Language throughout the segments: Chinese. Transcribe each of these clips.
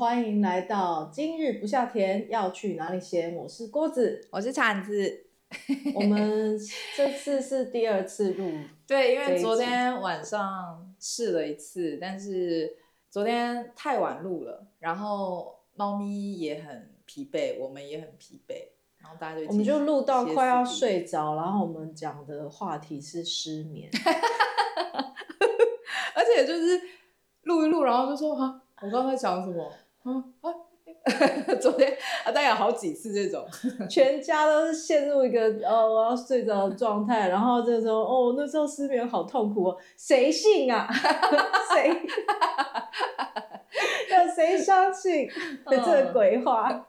欢迎来到今日不下田，要去哪里闲？我是郭子，我是铲子。我们这次是第二次录，对，因为昨天晚上试了一次，但是昨天太晚录了，然后猫咪也很疲惫，我们也很疲惫，然后大家就我们就录到快要睡着，然后我们讲的话题是失眠，而且就是录一录，然后就说啊，我刚才讲什么？啊啊！昨天啊，大概有好几次这种，全家都是陷入一个哦，我要睡着的状态，然后这时候哦，那时候失眠好痛苦哦，谁信啊？谁？有谁相信这个鬼话？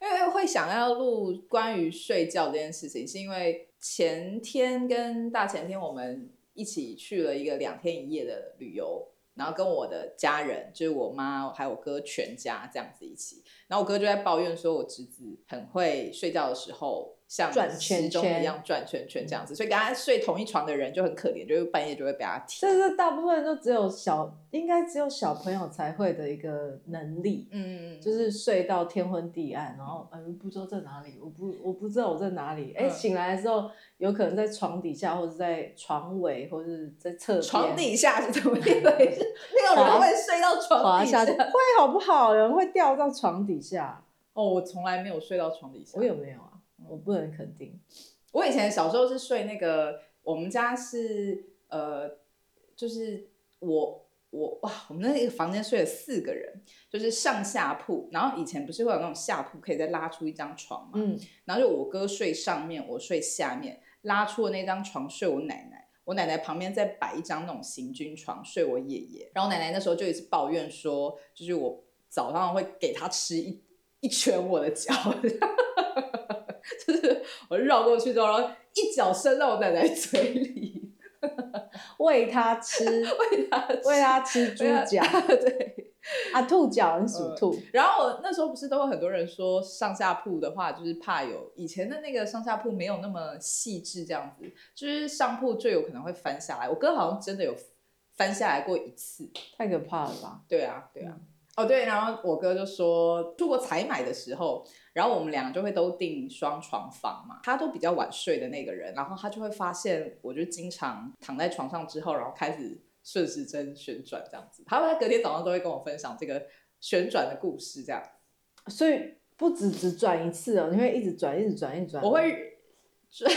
因为会想要录关于睡觉这件事情，是因为前天跟大前天我们一起去了一个两天一夜的旅游。然后跟我的家人，就是我妈还有我哥全家这样子一起，然后我哥就在抱怨说，我侄子很会睡觉的时候。像转圈圈一样转圈圈这样子，所以跟他睡同一床的人就很可怜，就是半夜就会被他踢。这是大部分都只有小，应该只有小朋友才会的一个能力。嗯，就是睡到天昏地暗，然后嗯、呃、不知道在哪里，我不我不知道我在哪里。哎、欸，醒来的时候有可能在床底下，或者在床尾，或者在侧边。床底下是怎么一回事？没 有人会睡到床底下，下会好不好？有人会掉到床底下？哦，我从来没有睡到床底下。我有没有啊？我不能肯定，我以前小时候是睡那个，我们家是呃，就是我我哇，我们那个房间睡了四个人，就是上下铺，然后以前不是会有那种下铺可以再拉出一张床嘛，嗯，然后就我哥睡上面，我睡下面，拉出的那张床睡我奶奶，我奶奶旁边再摆一张那种行军床睡我爷爷，然后奶奶那时候就一直抱怨说，就是我早上会给他吃一一拳我的脚。就是我绕过去之后，然后一脚伸到我奶奶嘴里，喂她吃，喂她喂她吃猪脚，对，啊，兔脚很属兔。然后我那时候不是都会很多人说上下铺的话，就是怕有以前的那个上下铺没有那么细致，这样子，就是上铺最有可能会翻下来。我哥好像真的有翻下来过一次，太可怕了吧？对啊，对啊。嗯哦对，然后我哥就说，出国采买的时候，然后我们俩就会都订双床房嘛。他都比较晚睡的那个人，然后他就会发现，我就经常躺在床上之后，然后开始顺时针旋转这样子。他会在隔天早上都会跟我分享这个旋转的故事，这样。所以不止只转一次哦，你会一直转，一直转，一直转。我会转，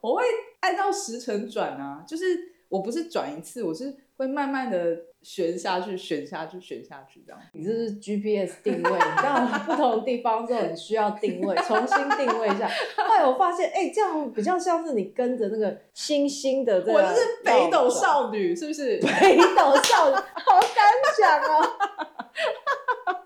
我会按照时辰转啊，就是我不是转一次，我是会慢慢的。旋下去，旋下去，旋下去，这样。你这是 GPS 定位，你到不同的地方之后，你需要定位，重新定位一下。后来我发现，哎、欸，这样比较像是你跟着那个星星的这个。我就是北斗少女，是不是？北斗少女，好敢讲哦。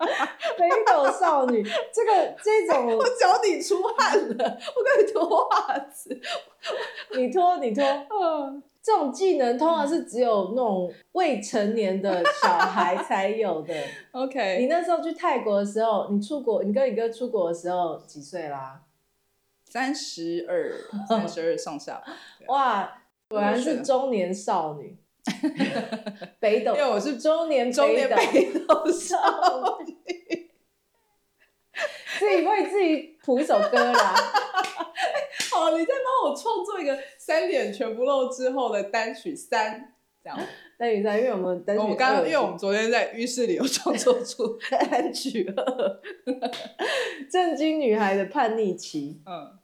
北斗少女，这个这种，我脚底出汗了，我跟你脱袜子。你脱，你脱，嗯。这种技能通常是只有那种未成年的小孩才有的。OK，你那时候去泰国的时候，你出国，你跟你哥出国的时候几岁啦？三十二，三十二上下。哇，果然是中年少女。北斗，因为我是中年中年北斗少女。自己为自己谱一首歌啦。好，你再帮我创作一个三点全不露之后的单曲三，这样。单曲三，因为我们单曲，我们刚刚因为我们昨天在浴室里有创作出单曲二，震惊女孩的叛逆期。嗯，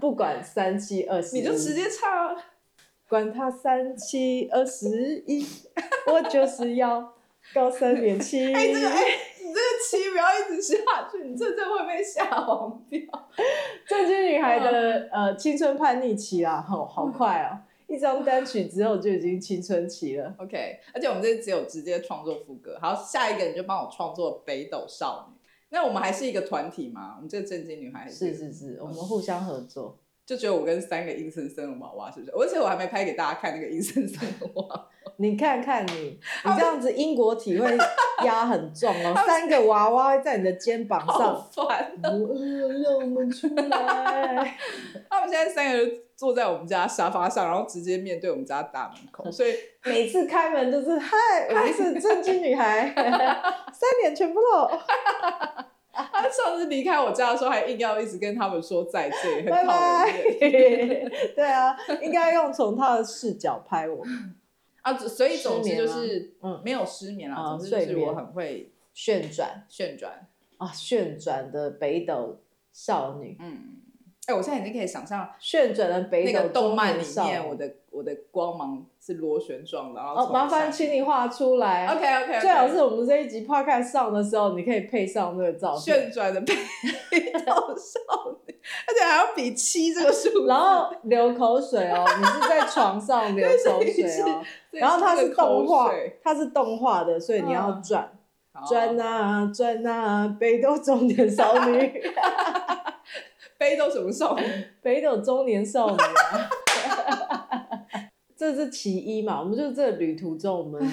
不管三七二十一，你就直接唱啊。管他三七二十一，我就是要高三点七。哎，这个哎。你这个七不要一直下去，你这这会被下黄标。正经女孩的呃青春叛逆期啦，好好快哦！一张单曲之后就已经青春期了。OK，而且我们这只有直接创作副歌。好，下一个你就帮我创作北斗少女。那我们还是一个团体吗？我们这个正经女孩是是是，我们互相合作。就只有我跟三个阴森森的娃娃，是不是？而且我还没拍给大家看那个阴森森的娃娃。你看看你，你这样子英国体会压很重哦，三个娃娃在你的肩膀上，好烦我饿，让我们出来。他们现在三个人坐在我们家沙发上，然后直接面对我们家大门口，所以 每次开门都是嗨，我们是正经女孩，三点全部露。他上次离开我家的时候，还硬要一直跟他们说再见，很讨厌。对啊，应该用从他的视角拍我。啊，所以总之就是，嗯，没有失眠啊，总之就是我很会旋转，旋转。啊，旋转的北斗少女，嗯。哎、欸，我现在已经可以想象旋转的北斗那个动漫里面，我的我的光芒是螺旋状的。然后哦，麻烦请你画出来。OK OK, okay。最好是我们这一集 Podcast 上的时候，你可以配上那个照片。旋转的北斗少女，而且还要比七这个数。然后流口水哦，你是在床上 流口水哦。然后它是动画，它是动画的，所以你要转转啊转啊，北斗中年少女。北斗什么少女？北斗中年少女啊！这是其一嘛？我们就这旅途中，我们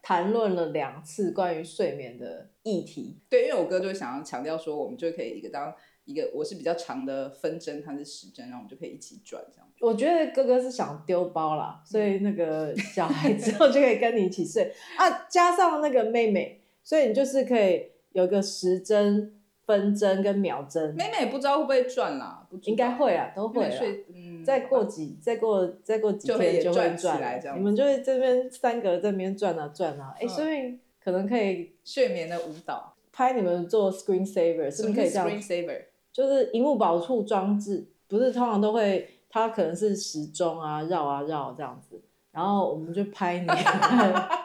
谈论了两次关于睡眠的议题。对，因为我哥就想要强调说，我们就可以一个当一个，我是比较长的分针，他是时针，然后我们就可以一起转这样。我觉得哥哥是想丢包啦，所以那个小孩之后就可以跟你一起睡啊，加上那个妹妹，所以你就是可以有个时针。分针跟秒针，妹妹不知道会不会转啦，应该会啊，都会啊。嗯，再过几，再过再过几天就会转起来这样。你们就会这边三个在这边转啊转啊，哎，所以可能可以睡眠的舞蹈，拍你们做 screen saver，是不是可以这样？screen saver 就是萤幕保护装置，不是通常都会，它可能是时钟啊绕啊绕这样子，然后我们就拍你。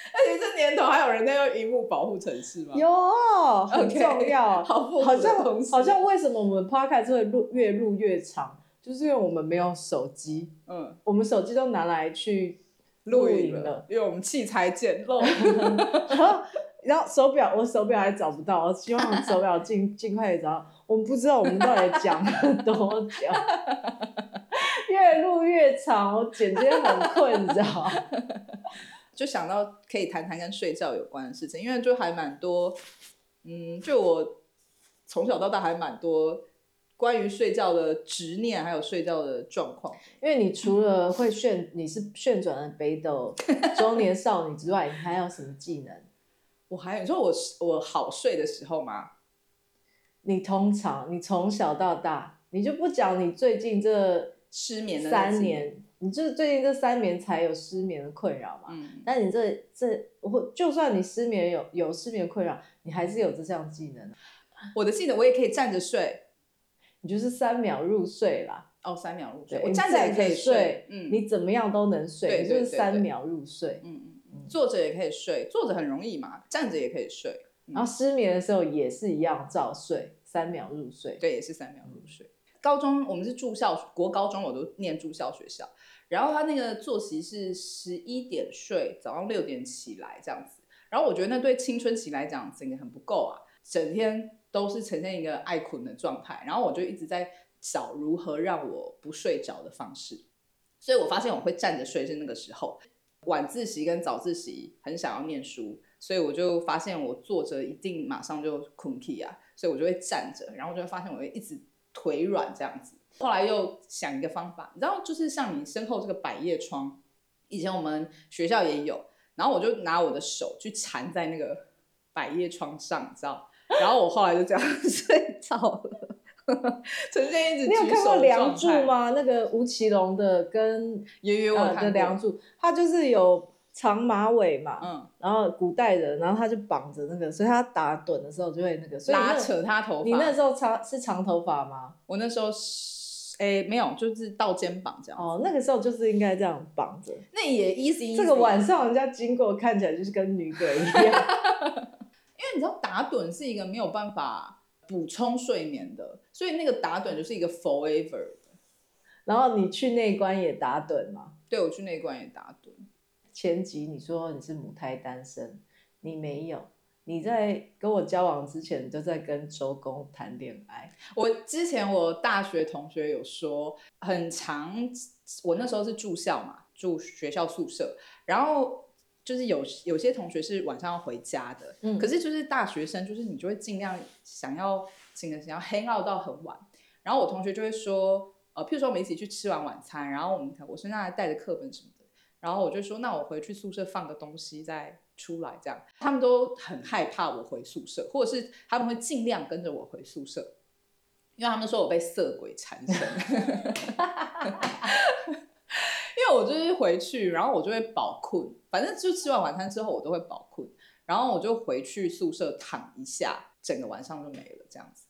而且这年头还有人在用荧幕保护程式吗？有，很重要。Okay, 好，好像好像为什么我们 podcast 会录越录越长，就是因为我们没有手机。嗯，我们手机都拿来去录影了，因为我们器材简陋。然后，然后手表，我手表还找不到，我希望手表尽尽快找到。我们不知道我们到底讲了多久，越录越长，我剪接很困，你知道吗？就想到可以谈谈跟睡觉有关的事情，因为就还蛮多，嗯，就我从小到大还蛮多关于睡觉的执念，还有睡觉的状况。因为你除了会旋，你是旋转的北斗 中年少女之外，你还有什么技能？我还有，你说我我好睡的时候吗？你通常你从小到大，你就不讲你最近这失眠的三年。你就是最近这三年才有失眠的困扰嘛？嗯，但你这这我就算你失眠有有失眠困扰，你还是有这项技能。我的技能我也可以站着睡，你就是三秒入睡啦。哦，三秒入睡，我站着也可以睡。嗯，你怎么样都能睡，你就是三秒入睡。嗯嗯嗯，坐着也可以睡，坐着很容易嘛，站着也可以睡。然后失眠的时候也是一样照睡，三秒入睡。对，也是三秒入睡。高中我们是住校，国高中我都念住校学校。然后他那个作息是十一点睡，早上六点起来这样子。然后我觉得那对青春期来讲，整个很不够啊，整天都是呈现一个爱困的状态。然后我就一直在找如何让我不睡着的方式。所以我发现我会站着睡是那个时候，晚自习跟早自习很想要念书，所以我就发现我坐着一定马上就困起啊，所以我就会站着，然后就会发现我会一直腿软这样子。后来又想一个方法，你知道，就是像你身后这个百叶窗，以前我们学校也有，然后我就拿我的手去缠在那个百叶窗上，你知道，然后我后来就这样睡着了。陈建一直。你有看过《梁祝》吗？那个吴奇隆的跟圆圆我的《梁祝》，他就是有。长马尾嘛，嗯，然后古代人，然后他就绑着那个，所以他打盹的时候就会那个，所以拉扯他头发。你那时候长是长头发吗？我那时候是，哎，没有，就是到肩膀这样。哦，那个时候就是应该这样绑着。那也 easy。这个晚上人家经过看起来就是跟女鬼一样。因为你知道打盹是一个没有办法补充睡眠的，所以那个打盹就是一个 forever。然后你去内关也打盹吗？对，我去内关也打盹。前集你说你是母胎单身，你没有，你在跟我交往之前就在跟周公谈恋爱。我之前我大学同学有说很长，我那时候是住校嘛，住学校宿舍，然后就是有有些同学是晚上要回家的，嗯，可是就是大学生，就是你就会尽量想要尽量想要 hang out 到很晚，然后我同学就会说，呃，譬如说我们一起去吃完晚餐，然后我们我身上还带着课本什么的，然后我就说，那我回去宿舍放个东西再出来，这样他们都很害怕我回宿舍，或者是他们会尽量跟着我回宿舍。因为他们说我被色鬼缠身，因为我就是回去，然后我就会饱困，反正就吃完晚餐之后我都会饱困，然后我就回去宿舍躺一下，整个晚上就没了，这样子。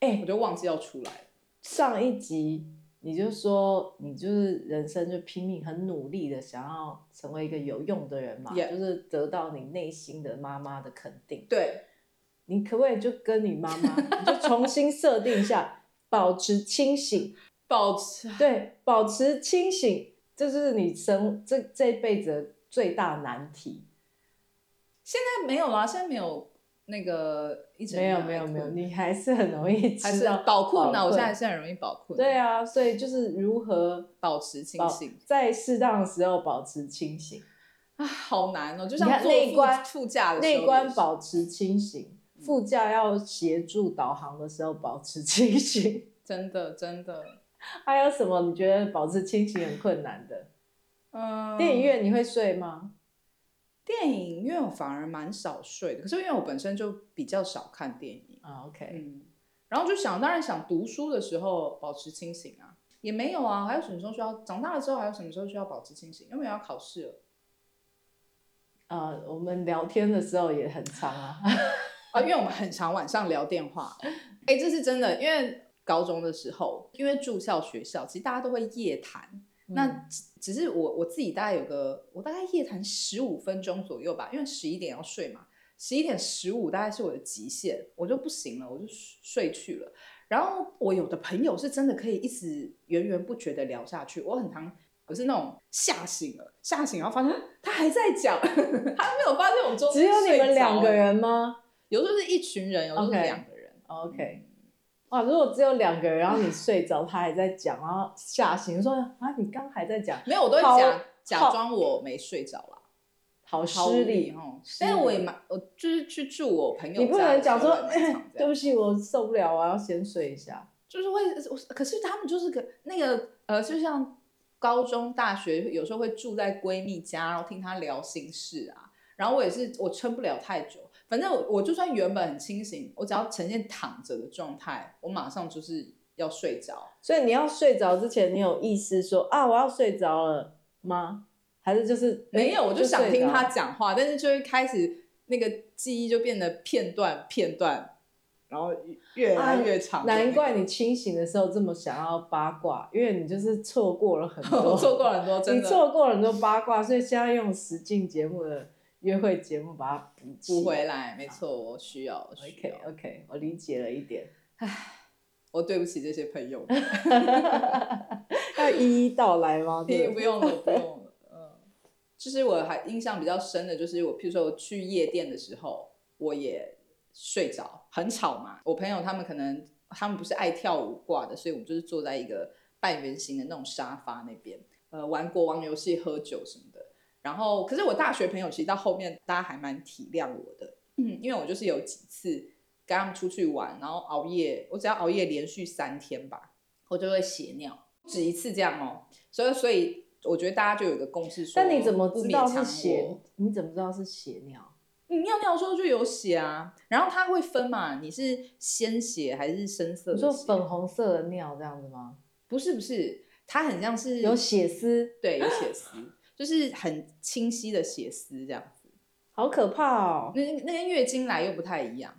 哎、欸，我就忘记要出来。上一集你就说你就是人生就拼命很努力的想要成为一个有用的人嘛，Yeah. 就是得到你内心的妈妈的肯定。对。你可不可以就跟你妈妈，你就重新设定一下，保持清醒，保持对，保持清醒，这是你生这这辈子最大难题。现在没有啦，现在没有那个一直没有没有没有，你还是很容易还是饱困呢。我现在还是很容易饱困。对啊，所以就是如何保持清醒，在适当的时候保持清醒啊，好难哦，就像坐内关副驾的内关保持清醒。副驾要协助导航的时候保持清醒，真的真的。还有什么你觉得保持清醒很困难的？嗯，电影院你会睡吗？电影院我反而蛮少睡的，可是因为我本身就比较少看电影啊。OK，嗯，然后就想当然想读书的时候保持清醒啊，也没有啊。还有什么时候需要长大了之后还有什么时候需要保持清醒？因为要考试了。呃，我们聊天的时候也很长啊。啊，因为我们很常晚上聊电话，哎，这是真的。因为高中的时候，因为住校学校，其实大家都会夜谈。嗯、那只是我我自己大概有个，我大概夜谈十五分钟左右吧，因为十一点要睡嘛，十一点十五大概是我的极限，我就不行了，我就睡去了。然后我有的朋友是真的可以一直源源不绝的聊下去，我很常我是那种吓醒了，吓醒然后发现他还在讲，他没有发现我 中只有你们两个人吗？有时候是一群人，有时候是两个人。OK，, 哇，如果只有两个人，然后你睡着，他还在讲，然后吓醒说啊，你刚还在讲，没有，我都会假假装我没睡着啦，好失礼哦。但是我也蛮，我就是去住我朋友家，你不能讲说，对不起，我受不了，我要先睡一下。就是会，可是他们就是个那个呃，就像高中、大学有时候会住在闺蜜家，然后听她聊心事啊。然后我也是，我撑不了太久。反正我我就算原本很清醒，我只要呈现躺着的状态，我马上就是要睡着。所以你要睡着之前，你有意识说啊，我要睡着了吗？还是就是没有？我就想听他讲话，但是就会开始那个记忆就变得片段片段，然后越来越长，那个啊。难怪你清醒的时候这么想要八卦，因为你就是错过了很 多，错过了很多，真的，你错过了很多八卦，所以现在用实境节目的。约会节目把它补补回来，没错，我需要，我需要。OK OK，我理解了一点。唉，我对不起这些朋友。要一一道来吗？不用了，不用了。嗯，其实我还印象比较深的就是我，譬如说我去夜店的时候，我也睡着，很吵嘛。我朋友他们可能他们不是爱跳舞挂的，所以我们就是坐在一个半圆形的那种沙发那边，呃，玩国王游戏、喝酒什么的。然后，可是我大学朋友其实到后面，大家还蛮体谅我的，嗯，因为我就是有几次跟他们出去玩，然后熬夜，我只要熬夜连续三天吧，我就会血尿，不止一次这样哦。所以，所以我觉得大家就有一个共识说，但你怎么知道是血？你怎么知道是血尿？你尿尿的时候就有血啊，然后它会分嘛，你是鲜血还是深色的？你说粉红色的尿这样子吗？不是不是，它很像是有血丝，对，有血丝。就是很清晰的血丝这样子，好可怕哦！那那跟月经来又不太一样。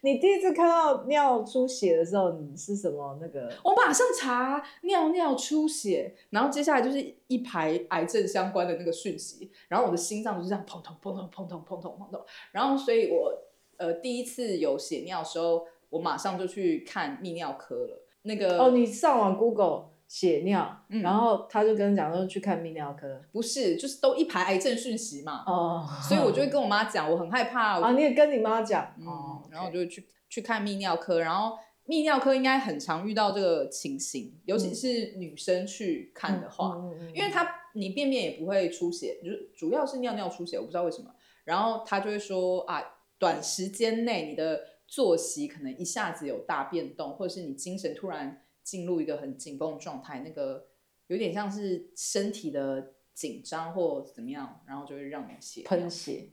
你第一次看到尿出血的时候，你是什么那个？我马上查尿尿出血，然后接下来就是一排癌症相关的那个讯息，然后我的心脏就是这样砰砰砰砰砰砰砰砰砰砰，然后所以我呃第一次有血尿的时候，我马上就去看泌尿科了。那个哦，你上网 Google。血尿，嗯、然后他就跟讲说去看泌尿科，不是，就是都一排癌症讯息嘛，哦，所以我就会跟我妈讲，我很害怕。啊，你也跟你妈讲，嗯，哦、然后我就去去看泌尿科，然后泌尿科应该很常遇到这个情形，尤其是女生去看的话，嗯、因为她你便便也不会出血，就是主要是尿尿出血，我不知道为什么。然后他就会说啊，短时间内你的作息可能一下子有大变动，或者是你精神突然进入一个很紧绷的状态，那个有点像是身体的紧张或怎么样，然后就会让你血喷血，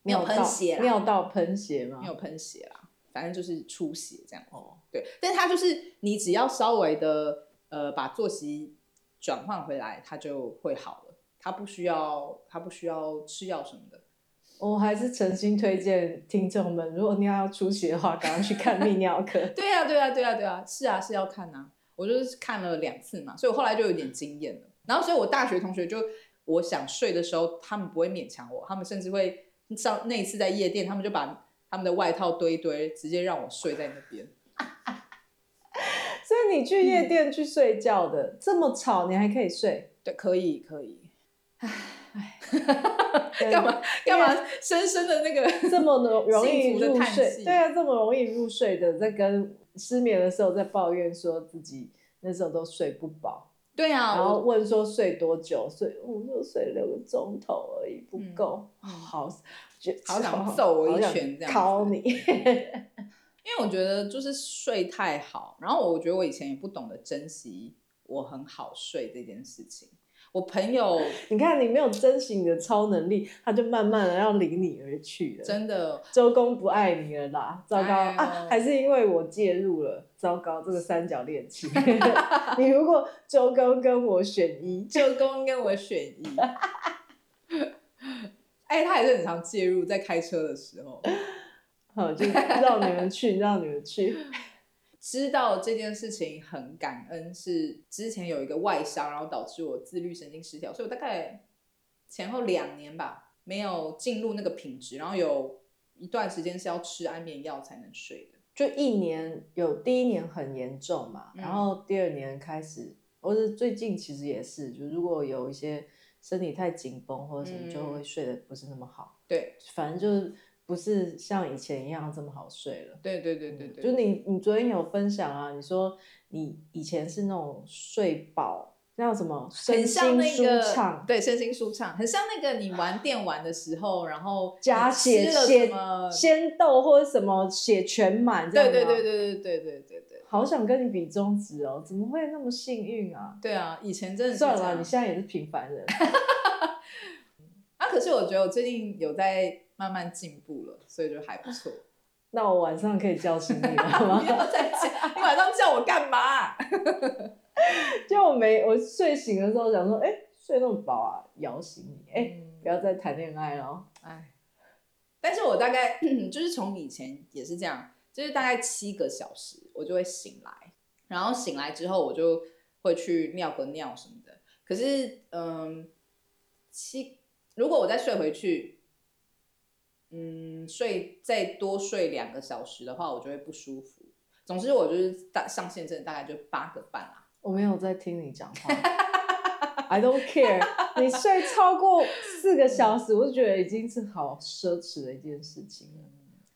没有喷血，尿道喷血吗？没有喷血啦，反正就是出血这样。哦，对，但是他就是你只要稍微的呃把作息转换回来，它就会好了。它不需要，它不需要吃药什么的。我还是诚心推荐听众们，如果你要出血的话，赶快去看泌尿科。对啊，对啊，对啊，对啊，是啊，是要看啊。我就是看了两次嘛，所以我后来就有点经验了。然后，所以我大学同学就，我想睡的时候，他们不会勉强我，他们甚至会上那一次在夜店，他们就把他们的外套堆一堆，直接让我睡在那边。所以你去夜店去睡觉的，嗯、这么吵，你还可以睡？对，可以，可以。唉，干嘛干嘛？深深的那个 这么容容易入睡，对啊，这么容易入睡的，在跟失眠的时候在抱怨说自己那时候都睡不饱，对啊，然后问说睡多久？睡我就睡六个钟头而已，不够，嗯、好，好想揍我一拳这样，敲你，因为我觉得就是睡太好，然后我觉得我以前也不懂得珍惜我很好睡这件事情。我朋友，你看你没有珍惜你的超能力，他就慢慢的要离你而去了。真的，周公不爱你了啦，糟糕、哎、啊！还是因为我介入了，糟糕，这个三角恋情。你如果周公跟我选一，周公跟我选一。哎，他也是很常介入，在开车的时候，好，就让你们去，让你们去。知道这件事情很感恩，是之前有一个外伤，然后导致我自律神经失调，所以我大概前后两年吧，没有进入那个品质，然后有一段时间是要吃安眠药才能睡的，就一年有第一年很严重嘛，然后第二年开始，或者最近其实也是，就如果有一些身体太紧绷或者什么，就会睡得不是那么好，对，反正就是。不是像以前一样这么好睡了。对对对对对，就你你昨天有分享啊，你说你以前是那种睡饱，叫什么？身心舒畅。对，身心舒畅，很像那个你玩电玩的时候，然后加血血仙豆或者什么血全满，对对对对对对对对对。好想跟你比中指哦，怎么会那么幸运啊？对啊，以前真的是算了，你现在也是平凡人。啊，可是我觉得我最近有在。慢慢进步了，所以就还不错。那我晚上可以叫醒你了吗？不要再叫，你晚上叫我干嘛？就我没我睡醒的时候想说，哎、欸，睡那么饱啊，摇醒你。哎、不要再谈恋爱了。哎，但是我大概就是从以前也是这样，就是大概七个小时我就会醒来，然后醒来之后我就会去尿个尿什么的。可是，嗯，七如果我再睡回去。嗯，睡再多睡两个小时的话，我就会不舒服。总之，我就是大上限，真的大概就八个半啦。我没有在听你讲话，I don't care。你睡超过四个小时，我就觉得已经是好奢侈的一件事情了。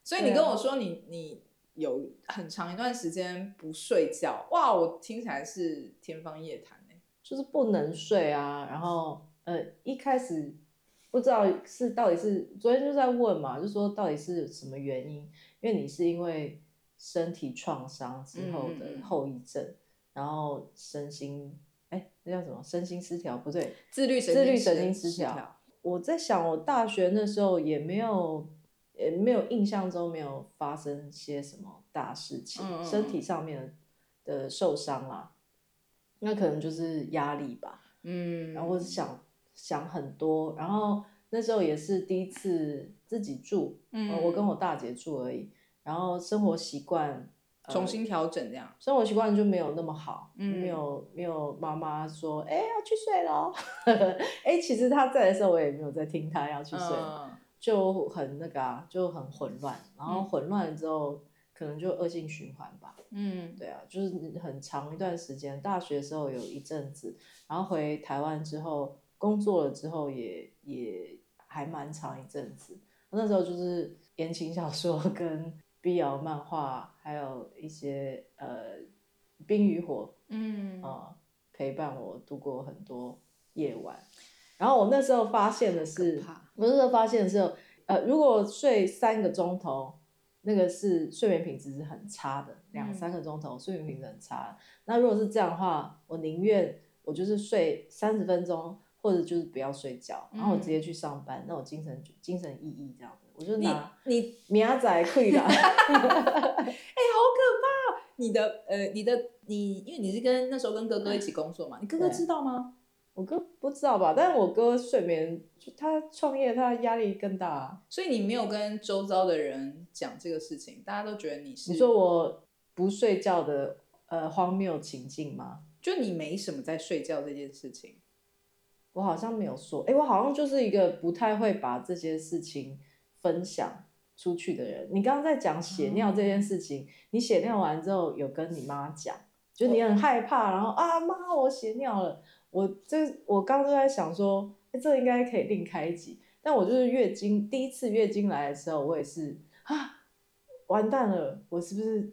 所以你跟我说你你有很长一段时间不睡觉，哇，我听起来是天方夜谭欸。就是不能睡啊，然后呃一开始。不知道是到底是昨天就在问嘛，就说到底是什么原因？因为你是因为身体创伤之后的后遗症，嗯、然后身心哎，那叫什么？身心失调不对，自律神自律神经失调。我在想，我大学那时候也没有，也没有印象中没有发生些什么大事情，嗯、身体上面的受伤啦，那可能就是压力吧。嗯，然后我是想。想很多，然后那时候也是第一次自己住，嗯，我跟我大姐住而已，然后生活习惯重新调整这样，呃、生活习惯就没有那么好，嗯，没有没有妈妈说，哎，要去睡了，哎，其实她在的时候我也没有在听她要去睡，嗯、就很那个啊，就很混乱，然后混乱了之后、嗯、可能就恶性循环吧，嗯，对啊，就是很长一段时间，大学的时候有一阵子，然后回台湾之后。工作了之后也也还蛮长一阵子，那时候就是言情小说跟 BL 漫画，还有一些呃冰与火，嗯啊、呃、陪伴我度过很多夜晚。然后我那时候发现的是，我那时候发现的时候，呃，如果睡三个钟头，那个是睡眠品质是很差的，两三个钟头睡眠品质很差。那如果是这样的话，我宁愿我就是睡三十分钟，或者就是不要睡觉，然后我直接去上班，那我精神精神奕奕这样子，我就拿你明仔可以啦。哎，好可怕！你的呃，你的你，因为你是跟那时候跟哥哥一起工作嘛，你哥哥知道吗？我哥不知道吧，但是我哥睡眠，他创业，他压力更大啊，所以你没有跟周遭的人讲这个事情，大家都觉得你是你说我不睡觉的呃荒谬情境吗？就你没什么在睡觉这件事情，我好像没有说，哎、欸，我好像就是一个不太会把这些事情分享出去的人。你刚刚在讲血尿这件事情，嗯、你血尿完之后有跟你妈讲，就你很害怕，然后啊妈，我血尿了。我这我刚刚都在想说，欸、这应该可以另开一集。但我就是月经第一次月经来的时候，我也是啊，完蛋了，我是不是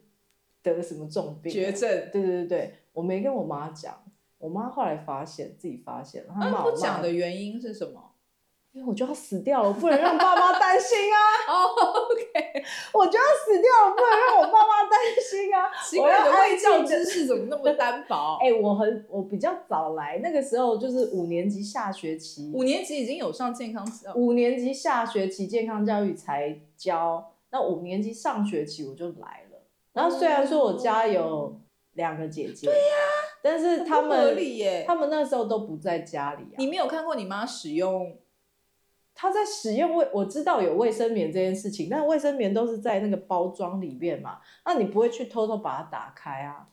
得了什么重病？绝症？对对对对，我没跟我妈讲，我妈后来发现自己发现了，她骂我妈。不讲的原因是什么？因为我就要死掉了，我不能让爸妈担心啊！哦、oh,，OK，我就要死掉了，我不能让我爸妈担心啊！我要的卫教知识怎么那么单薄？哎、欸，我很我比较早来，那个时候就是五年级下学期，五年级已经有上健康教，五年级下学期健康教育才教，那五年级上学期我就来了。然后虽然说我家有两个姐姐，对呀、啊，但是他们合理耶，他们那时候都不在家里啊。你没有看过你妈使用？她在使用卫，我知道有卫生棉这件事情，但卫生棉都是在那个包装里面嘛，那你不会去偷偷把它打开啊？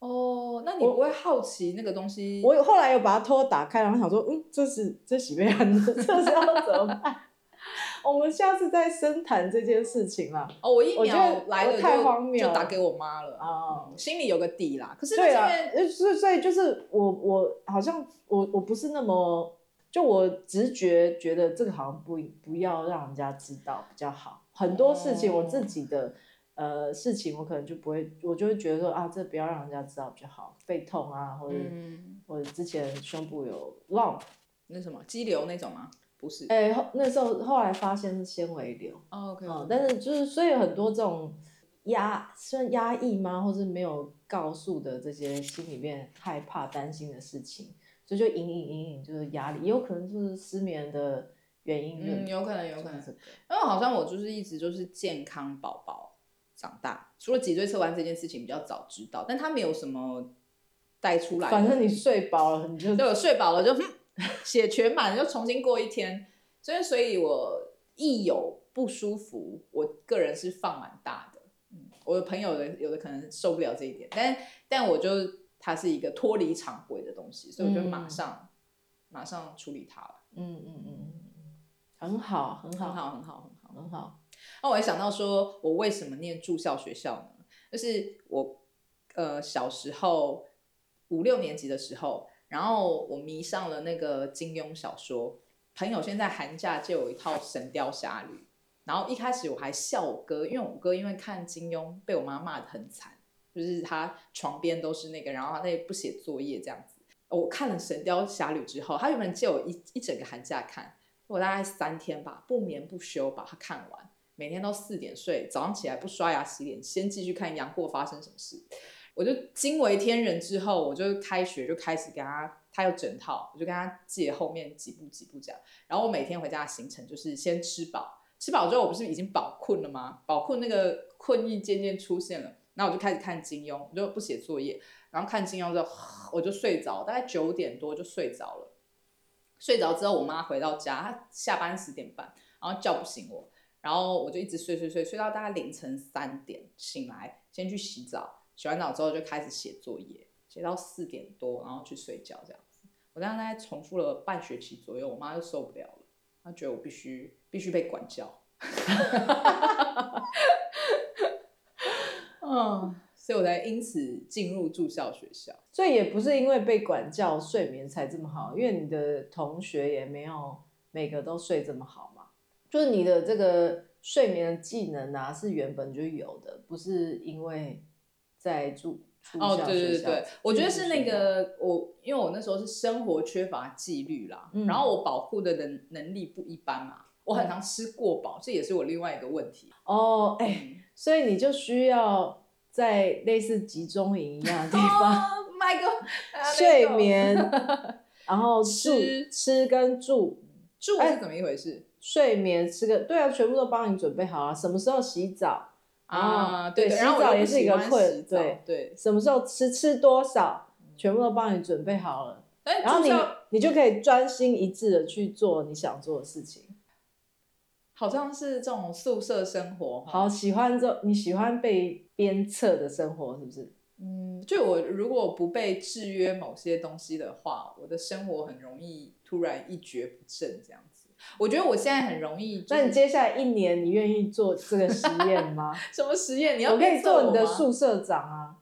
哦，那你不会好奇那个东西？我，我后来有把它偷偷打开，然后想说，嗯，这是这洗被安，这是要怎么办？我们下次再深谈这件事情啦。哦，我一秒来了太荒谬，就打给我妈了啊、嗯，心里有个底啦。可是对啊，所以所以就是我我好像我我不是那么。就我直觉觉得这个好像不不要让人家知道比较好。很多事情我自己的、哦、呃事情我可能就不会，我就会觉得说啊，这不要让人家知道比较好。背痛啊，或者、嗯、或者之前胸部有 lump 那什么肌瘤那种吗？不是。哎、欸，那时候后来发现是纤维瘤。哦、OK。嗯，但是就是所以很多这种压算压抑吗，或是没有告诉的这些心里面害怕担心的事情。所以就隐隐隐隐就是压力，也有可能就是失眠的原因。嗯，有可能，有可能。因为好像我就是一直就是健康宝宝长大，除了脊椎侧弯这件事情比较早知道，但他没有什么带出来。反正你睡饱了，你就对，我睡饱了就 血全满，就重新过一天。所以，所以我一有不舒服，我个人是放蛮大的。嗯，我的朋友的有的可能受不了这一点，但但我就。它是一个脱离常规的东西，所以我就马上、嗯、马上处理它了。嗯嗯嗯嗯，很好，很好，很好，很好，很好，很好。那我也想到说，我为什么念住校学校呢？就是我呃小时候五六年级的时候，然后我迷上了那个金庸小说。朋友现在寒假借我一套《神雕侠侣》，然后一开始我还笑我哥，因为我哥因为看金庸被我妈骂得很惨。就是他床边都是那个，然后他也不写作业这样子。我看了《神雕侠侣》之后，他原本借我一一整个寒假看，我大概三天吧，不眠不休把它看完，每天都四点睡，早上起来不刷牙洗脸，先继续看杨过发生什么事。我就惊为天人之后，我就开学就开始跟他，他有整套，我就跟他借后面几部几部讲。然后我每天回家的行程就是先吃饱，吃饱之后我不是已经饱困了吗？饱困那个困意渐渐出现了。那我就开始看金庸，我就不写作业，然后看金庸之后，我就睡着，大概九点多就睡着了。睡着之后，我妈回到家，她下班十点半，然后叫不醒我，然后我就一直睡睡睡，睡到大概凌晨三点醒来，先去洗澡，洗完澡之后就开始写作业，写到四点多，然后去睡觉这样子。我大概重复了半学期左右，我妈就受不了了，她觉得我必须必须被管教。嗯，所以我才因此进入住校学校。所以也不是因为被管教睡眠才这么好，因为你的同学也没有每个都睡这么好嘛。就是你的这个睡眠的技能啊，是原本就有的，不是因为在住哦，对对对对，我觉得是那个我，因为我那时候是生活缺乏纪律啦，嗯、然后我保护的能能力不一般嘛，我很常吃过饱，嗯、这也是我另外一个问题。哦，哎、欸，所以你就需要在类似集中营一样的地方，买 个睡眠，然后吃吃跟住，住是怎么一回事？欸、睡眠吃个对啊，全部都帮你准备好了，什么时候洗澡？啊，对，洗澡也是一个困，对对，什么时候吃，吃多少，全部都帮你准备好了，然后你你就可以专心一致的去做你想做的事情。好像是这种宿舍生活，好喜欢这，你喜欢被鞭策的生活是不是？嗯，就我如果不被制约某些东西的话，我的生活很容易突然一蹶不振这样子。我觉得我现在很容易。那你接下来一年，你愿意做这个实验吗？什么实验？你要我，我可以做你的宿舍长啊。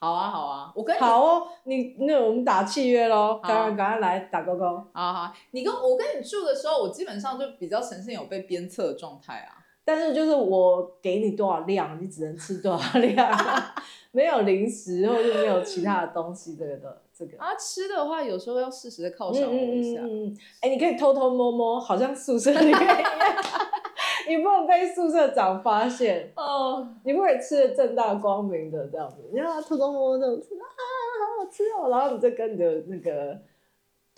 好啊，好啊，我跟你好哦，你那我们打契约喽，赶快赶快来打勾勾。好好，你跟我跟你住的时候，我基本上就比较呈现有被鞭策的状态啊。但是就是我给你多少量，你只能吃多少量，没有零食或者没有其他的东西，这个的这个。啊，吃的话有时候要适时的犒赏我一下。嗯嗯哎、欸，你可以偷偷摸摸，好像宿舍里面一样，你不能被宿舍长发现哦。你不可以吃的正大光明的这样子，你要偷偷摸摸这种吃啊，好好吃哦，然后你再跟你的那个。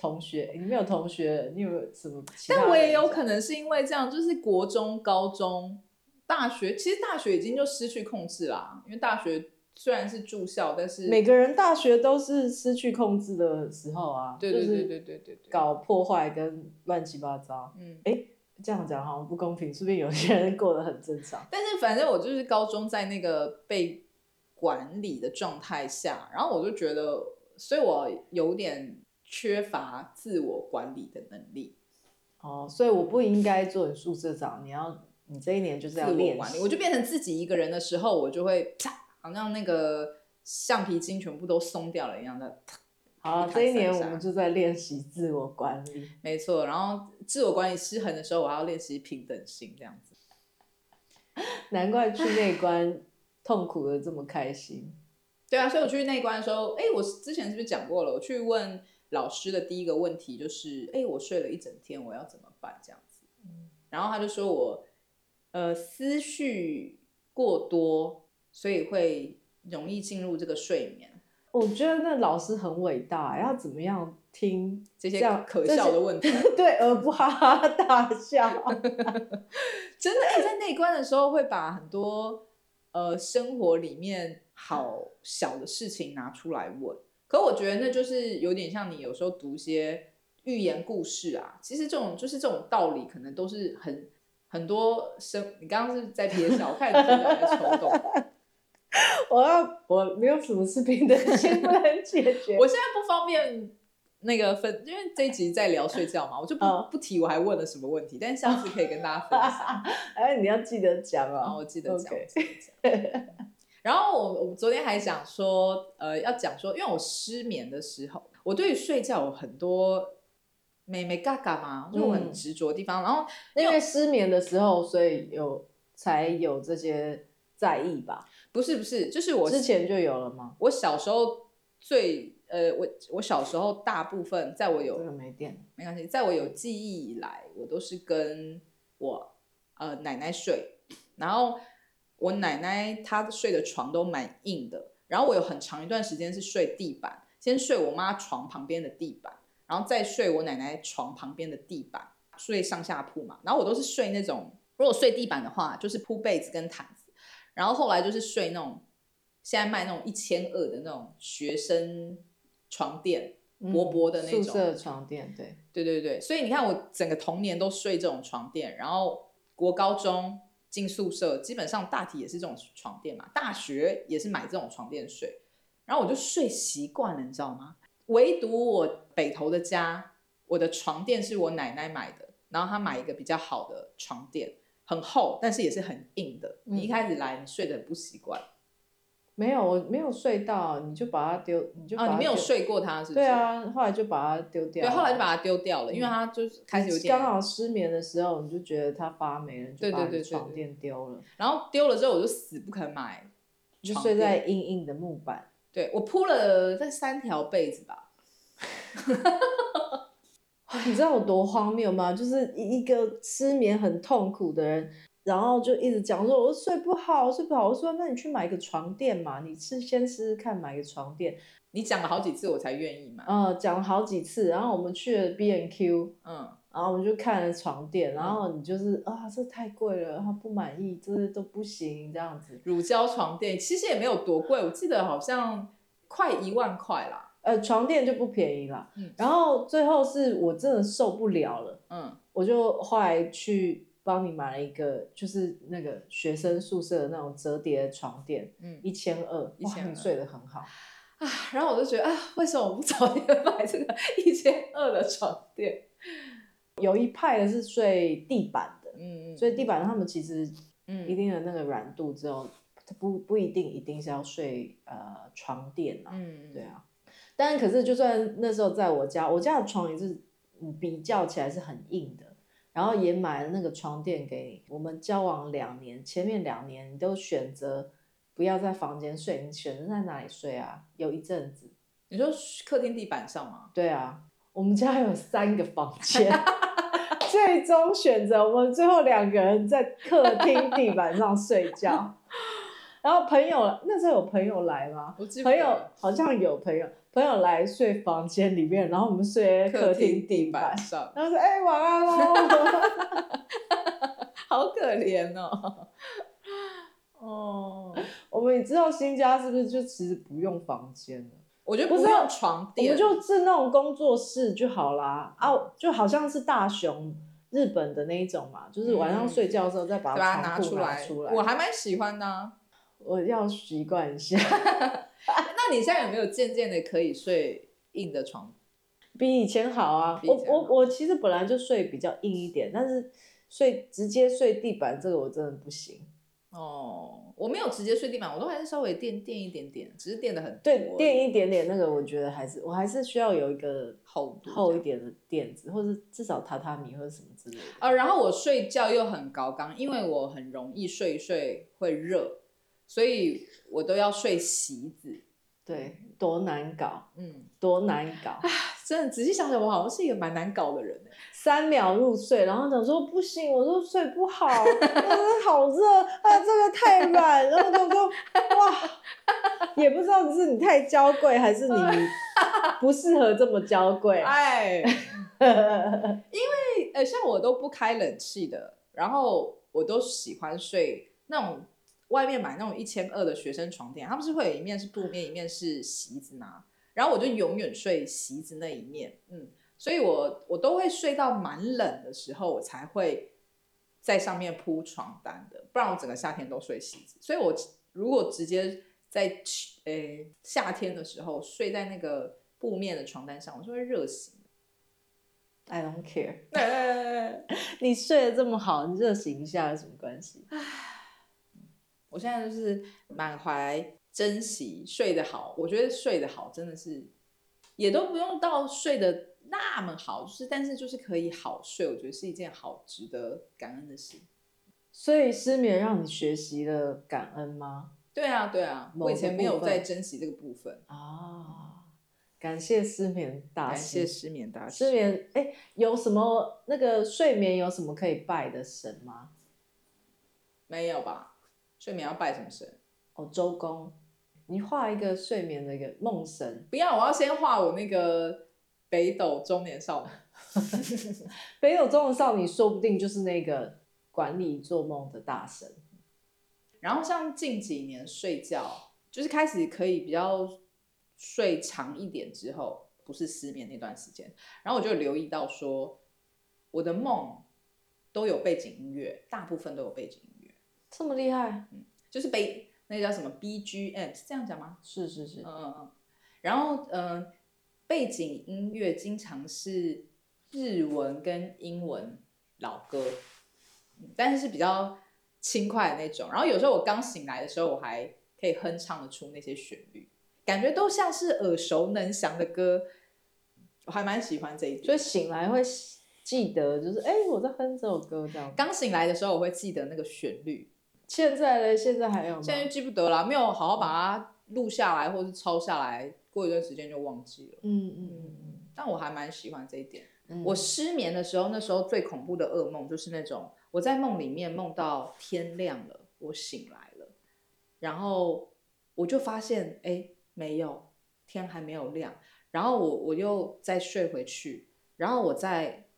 同学，你没有同学，你有没有什么？但我也有可能是因为这样，就是国中、高中、大学，其实大学已经就失去控制啦。因为大学虽然是住校，但是每个人大学都是失去控制的时候啊。对对对对对对对，搞破坏跟乱七八糟。嗯，哎，这样讲好像不公平，是不是有些人过得很正常？但是反正我就是高中在那个被管理的状态下，然后我就觉得，所以我有点。缺乏自我管理的能力，哦，所以我不应该做你宿舍长。你要，你这一年就是要练管理，我就变成自己一个人的时候，我就会啪，好像那个橡皮筋全部都松掉了一样的。好，这一年我们就在练习自我管理，没错。然后自我管理失衡的时候，我还要练习平等性，这样子。难怪去内关痛苦的这么开心。对啊，所以我去内关的时候，哎，我之前是不是讲过了？我去问。老师的第一个问题就是：哎，我睡了一整天，我要怎么办？这样子，然后他就说我，呃，思绪过多，所以会容易进入这个睡眠。我觉得那老师很伟大，要怎么样听这些可笑的问题，对，而不哈哈大笑。真的，哎，在内观的时候会把很多呃生活里面好小的事情拿出来问。可我觉得那就是有点像你有时候读一些寓言故事啊，其实这种就是这种道理，可能都是很很多生。你刚刚是在憋笑，我看你真的在抽动。我要我没有什么视频的先不能解决。我现在不方便那个分，因为这一集在聊睡觉嘛，我就不、哦、不提我还问了什么问题，但下次可以跟大家分享。哎，你要记得讲啊、哦，我记得讲。然后我我昨天还想说，呃，要讲说，因为我失眠的时候，我对于睡觉有很多没没嘎嘎嘛，就我很执着的地方。嗯、然后因为失眠的时候，所以有才有这些在意吧？不是不是，就是我之前就有了吗？我小时候最呃，我我小时候大部分在我有这个没电没关系，在我有记忆以来，我都是跟我呃奶奶睡，然后。我奶奶她睡的床都蛮硬的，然后我有很长一段时间是睡地板，先睡我妈床旁边的地板，然后再睡我奶奶床旁边的地板，睡上下铺嘛。然后我都是睡那种，如果睡地板的话，就是铺被子跟毯子，然后后来就是睡那种现在卖那种一千二的那种学生床垫，薄薄的那种、嗯、宿舍床垫，对对对对。所以你看我整个童年都睡这种床垫，然后国高中。进宿舍基本上大体也是这种床垫嘛，大学也是买这种床垫睡，然后我就睡习惯了，你知道吗？唯独我北投的家，我的床垫是我奶奶买的，然后她买一个比较好的床垫，很厚，但是也是很硬的。你一开始来，你睡得很不习惯。没有，我没有睡到，你就把它丢，你就啊，你没有睡过它是不是？对啊，后来就把它丢掉。对，后来就把它丢掉了，因为它就是开始有点刚好失眠的时候，你就觉得它发霉了，就把床垫丢了。然后丢了之后，我就死不肯买就睡在硬硬的木板。对，我铺了这三条被子吧。你知道有多荒谬吗？就是一个失眠很痛苦的人，然后就一直讲说，我睡不好，我睡不好。我说，那你去买个床垫嘛，你是先试试看买个床垫。你讲了好几次，我才愿意买。嗯，讲了好几次，然后我们去了 B N Q，嗯，然后我们就看了床垫，然后你就是啊，这太贵了，然后不满意，这都不行，这样子。乳胶床垫其实也没有多贵，我记得好像快一万块啦。呃，床垫就不便宜啦。嗯，然后最后是我真的受不了了，嗯，我就后来去帮你买了一个，就是那个学生宿舍的那种折叠床垫，嗯，一千二，一千睡得很好。啊，然后我就觉得啊，为什么我不早点买这个一千二的床垫？有一派的是睡地板的，嗯，所以地板他们其实一定的那个软度之后，它不不一定一定是要睡呃床垫啊，嗯，对啊。但可是就算那时候在我家，我家的床也是比较起来是很硬的，然后也买了那个床垫给你。我们交往两年，前面两年你都选择。不要在房间睡，你选择在哪里睡啊？有一阵子，你说客厅地板上吗？对啊，我们家有三个房间，最终选择我们最后两个人在客厅地板上睡觉。然后朋友那时候有朋友来吗？朋友好像有朋友，朋友来睡房间里面，然后我们睡在客厅地板上，然后说：“哎、欸，晚安喽。”好可怜哦。哦，我们也知道新家是不是就其实不用房间了？我觉得不是用床垫，我们就是那种工作室就好啦。啊，就好像是大雄日本的那一种嘛，就是晚上睡觉的时候再把它拿出来。出来，我还蛮喜欢的啊，我要习惯一下。那你现在有没有渐渐的可以睡硬的床？比以前好啊。我我我其实本来就睡比较硬一点，但是睡直接睡地板这个我真的不行。哦，我没有直接睡地板，我都还是稍微垫垫一点点，只是垫的很对，垫一点点那个，我觉得还是我还是需要有一个厚厚一点的垫子，或者至少榻榻米或者什么之类的。啊，然后我睡觉又很高刚，因为我很容易睡一睡会热，所以我都要睡席子。对，多难搞，嗯，多难搞啊！真的仔细想想，我好像是一个蛮难搞的人。三秒入睡，然后想说不行，我都睡不好，好热啊，这个太软，然后就说哇，也不知道是你太娇贵，还是你不适合这么娇贵。哎，因为呃，像我都不开冷气的，然后我都喜欢睡那种。外面买那种一千二的学生床垫，它不是会有一面是布面，一面是席子嘛。然后我就永远睡席子那一面，嗯，所以我我都会睡到蛮冷的时候，我才会在上面铺床单的，不然我整个夏天都睡席子。所以我如果直接在诶、欸、夏天的时候睡在那个布面的床单上，我就会热醒。I don't care，你睡得这么好，你热醒一下有什么关系？我现在就是满怀珍惜，睡得好。我觉得睡得好真的是，也都不用到睡得那么好，就是但是就是可以好睡，我觉得是一件好值得感恩的事。所以失眠让你学习了感恩吗？对啊，对啊，我以前没有在珍惜这个部分啊、哦。感谢失眠大师，感谢失眠大师。失眠，哎，有什么那个睡眠有什么可以拜的神吗？没有吧。睡眠要拜什么神？哦，周公。你画一个睡眠的一个梦神。不要，我要先画我那个北斗中年少女。北斗中年少女说不定就是那个管理做梦的大神。然后像近几年睡觉，就是开始可以比较睡长一点之后，不是失眠那段时间，然后我就留意到说，我的梦都有背景音乐，大部分都有背景音乐。这么厉害，嗯，就是背那个叫什么 BGM 是这样讲吗？是是是，嗯嗯嗯。然后嗯、呃，背景音乐经常是日文跟英文老歌，但是是比较轻快的那种。然后有时候我刚醒来的时候，我还可以哼唱得出那些旋律，感觉都像是耳熟能详的歌，我还蛮喜欢这一种。所以醒来会记得，就是哎，我在哼这首歌这样。刚醒来的时候，我会记得那个旋律。现在呢？现在还有吗？现在记不得了，没有好好把它录下来，或是抄下来，过一段时间就忘记了。嗯嗯嗯。但我还蛮喜欢这一点。嗯、我失眠的时候，那时候最恐怖的噩梦就是那种我在梦里面梦到天亮了，我醒来了，然后我就发现，哎，没有，天还没有亮，然后我我又再睡回去，然后我再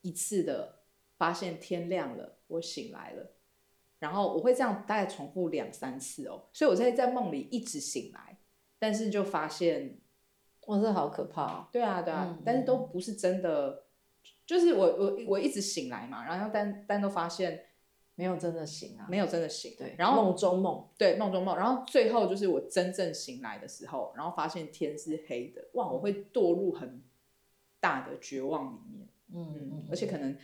一次的发现天亮了，我醒来了，然后我会这样大概重复两三次哦，所以我在在梦里一直醒来，但是就发现。哇，这好可怕啊！对啊，对啊，嗯、但是都不是真的，就是我我我一直醒来嘛，然后但但都发现没有真的醒啊，没有真的醒。对，然后梦中梦，对，梦中梦，然后最后就是我真正醒来的时候，然后发现天是黑的，哇，我会堕入很大的绝望里面。嗯嗯，嗯，而且可能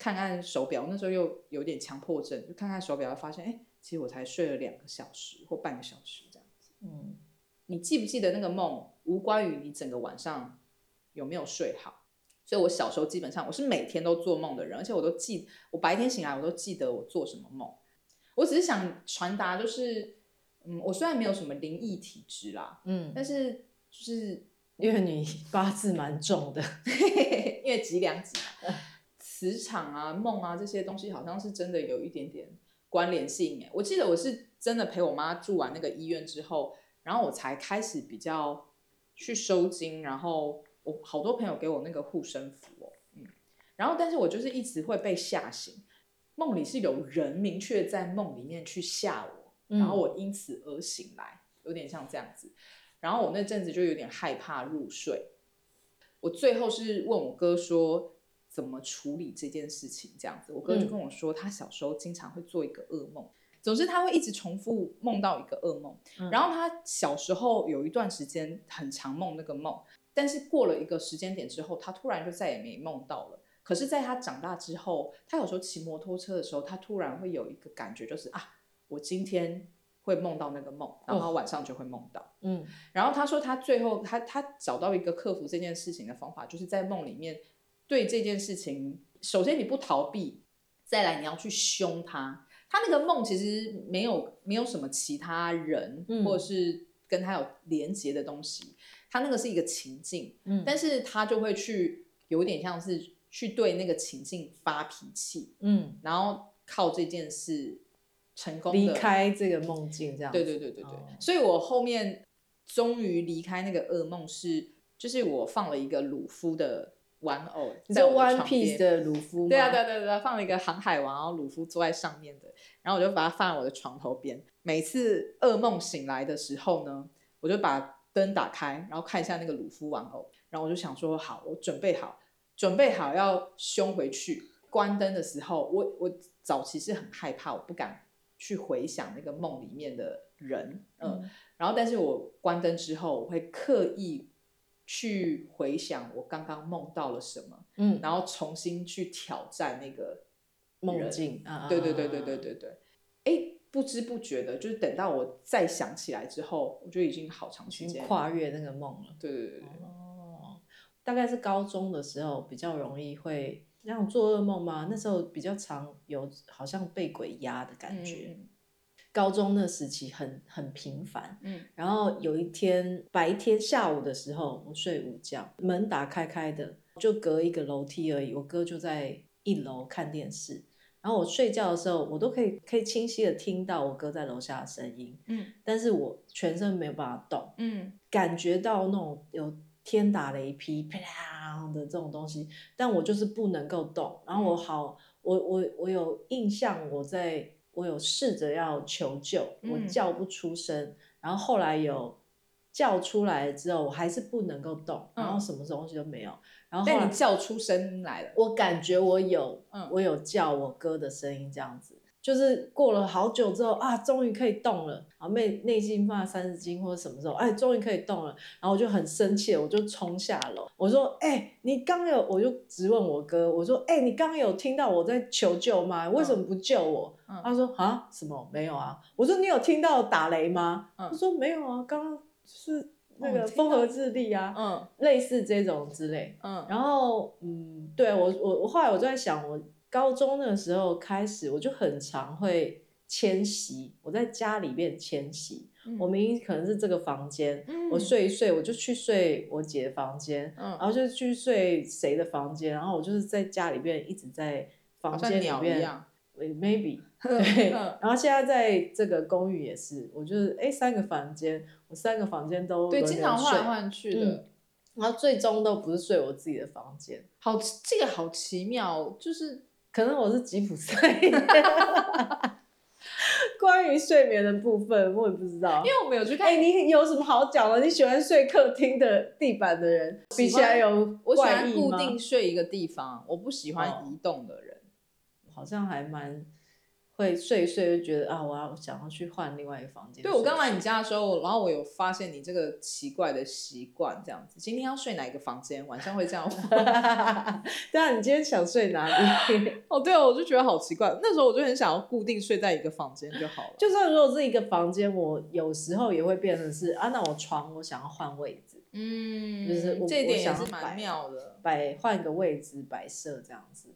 看看手表，那时候又有点强迫症，就看看手表，发现哎，其实我才睡了两个小时或半个小时这样子。嗯。你记不记得那个梦无关于你整个晚上有没有睡好，所以我小时候基本上我是每天都做梦的人，而且我都记，我白天醒来我都记得我做什么梦。我只是想传达，就是，嗯，我虽然没有什么灵异体质啦，嗯，但是就是因为你 八字蛮重的，因为脊梁脊，磁场啊、梦啊这些东西好像是真的有一点点关联性诶。我记得我是真的陪我妈住完那个医院之后。然后我才开始比较去收精，然后我好多朋友给我那个护身符哦，嗯，然后但是我就是一直会被吓醒，梦里是有人明确在梦里面去吓我，然后我因此而醒来，有点像这样子，然后我那阵子就有点害怕入睡，我最后是问我哥说怎么处理这件事情，这样子，我哥就跟我说他小时候经常会做一个噩梦。总之，他会一直重复梦到一个噩梦，嗯，然后他小时候有一段时间很常梦那个梦，但是过了一个时间点之后，他突然就再也没梦到了。可是，在他长大之后，他有时候骑摩托车的时候，他突然会有一个感觉，就是啊，我今天会梦到那个梦，然后晚上就会梦到。嗯，然后他说，他最后他他找到一个克服这件事情的方法，就是在梦里面对这件事情，首先你不逃避，再来你要去凶他。他那个梦其实没有没有什么其他人，嗯、或者是跟他有连接的东西，他那个是一个情境，嗯，但是他就会去有点像是去对那个情境发脾气，嗯，然后靠这件事成功离开这个梦境，这样，对对对对对，哦、所以我后面终于离开那个噩梦是，就是我放了一个鲁夫的。玩偶在 One Piece 的鲁夫，对啊，对对对，放了一个航海王，然后鲁夫坐在上面的，然后我就把它放在我的床头边。每次噩梦醒来的时候呢，我就把灯打开，然后看一下那个鲁夫玩偶，然后我就想说，好，我准备好，准备好要凶回去。关灯的时候，我我早期是很害怕，我不敢去回想那个梦里面的人，嗯，嗯，然后但是我关灯之后，我会刻意。去回想我刚刚梦到了什么，嗯，然后重新去挑战那个梦境，啊，对对对对对对对，哎，不知不觉的，就是等到我再想起来之后，我就已经好长时间跨越那个梦了，对对对对，哦，大概是高中的时候比较容易会那种做噩梦嘛，那时候比较常有好像被鬼压的感觉。嗯高中那时期很很频繁，嗯，然后有一天白天下午的时候，我睡午觉，门打开开的，就隔一个楼梯而已。我哥就在一楼看电视，然后我睡觉的时候，我都可以可以清晰的听到我哥在楼下的声音，嗯，但是我全身没有办法动，嗯，感觉到那种有天打雷劈啪啦的这种东西，但我就是不能够动。然后我好，我我我有印象我在。我有试着要求救，我叫不出声，嗯、然后后来有叫出来之后，我还是不能够动，嗯、然后什么东西都没有。然后后来你叫出声来了，我感觉我有，嗯、我有叫我哥的声音，这样子。就是过了好久之后啊，终于可以动了啊，内内心怕三十斤或者什么时候，哎，终于可以动了，然后我就很生气，我就冲下楼，我说，哎，你刚有，我就质问我哥，我说，哎，你刚有听到我在求救吗？为什么不救我？嗯、他说，啊，什么？没有啊。我说，你有听到打雷吗？嗯、他说没有啊，刚刚是那个风和日丽啊，嗯，类似这种之类，嗯，然后，嗯，对我我我后来我就在想我。高中的时候开始，我就很常会迁徙，我在家里面迁徙。嗯、我明明可能是这个房间，嗯、我睡一睡，我就去睡我姐的房间，嗯、然后就去睡谁的房间，然后我就是在家里边一直在房间里面，maybe 对，嗯、然后现在在这个公寓也是，我就是哎三个房间，我三个房间都对，经常换来换去的。嗯然后最终都不是睡我自己的房间，好，这个好奇妙，就是可能我是吉普赛。关于睡眠的部分，我也不知道，因为我没有去看。哎、欸，你有什么好讲的？你喜欢睡客厅的地板的人，比起来有我喜欢固定睡一个地方，我不喜欢移动的人，哦、好像还蛮。会睡一睡就觉得啊，我要想要去换另外一个房间。对，我刚来你家的时候，然后我有发现你这个奇怪的习惯，这样子，今天要睡哪一个房间？晚上会这样问。对啊，你今天想睡哪里？哦，对啊，我就觉得好奇怪。那时候我就很想要固定睡在一个房间就好了。就算如果是一个房间，我有时候也会变成是啊，那我床我想要换位置，嗯，就是我这一点也是蛮妙的，摆换个位置摆设这样子。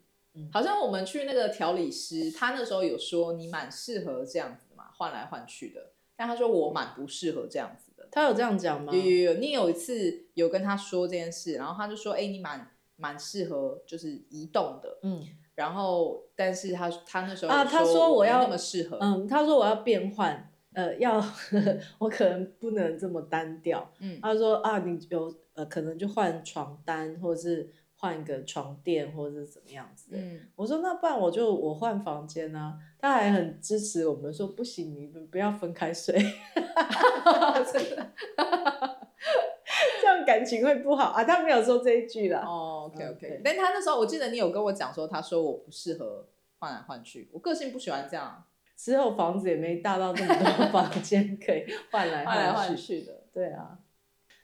好像我们去那个调理师，他那时候有说你蛮适合这样子的嘛，换来换去的。但他说我蛮不适合这样子的。他有这样讲吗？有有有，你有一次有跟他说这件事，然后他就说，哎、欸，你蛮蛮适合就是移动的。嗯，然后但是他他那时候啊，他说我要那么适合，嗯，他说我要变换，呃，要呵 呵我可能不能这么单调。嗯，他说啊，你有呃可能就换床单或者是。换一个床垫或者是怎么样子的，嗯，我说那不然我就我换房间啊，他还很支持我们说不行，你们不要分开睡，真的，这样感情会不好啊。他没有说这一句啦。哦，OK OK，但他那时候我记得你有跟我讲说，他说我不适合换来换去，我个性不喜欢这样。之后房子也没大到这么多房间可以换来换来换去的，对啊。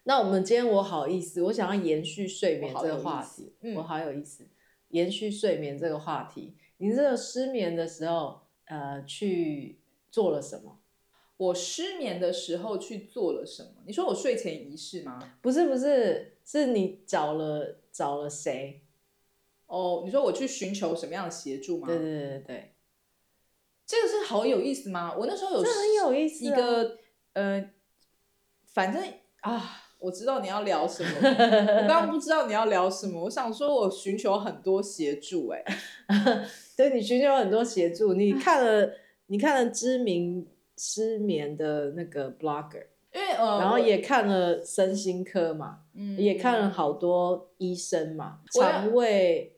那我们今天我好意思，我想要延续睡眠这个话题，我好，有意思，延续睡眠这个话题。你这个失眠的时候，呃，去做了什么？我失眠的时候去做了什么？你说我睡前仪式吗？不是，不是，是你找了找了谁？哦，你说我去寻求什么样的协助吗？对对对对，这个是好有意思吗？我那时候有，这很有意思，一个呃，反正啊。我知道你要聊什么，我刚刚不知道你要聊什么。我想说，我寻求很多协助、欸，哎，对，你寻求很多协助。你看了，你看了知名失眠的那个 blogger，因为呃，然后也看了身心科嘛，嗯，也看了好多医生嘛，肠胃、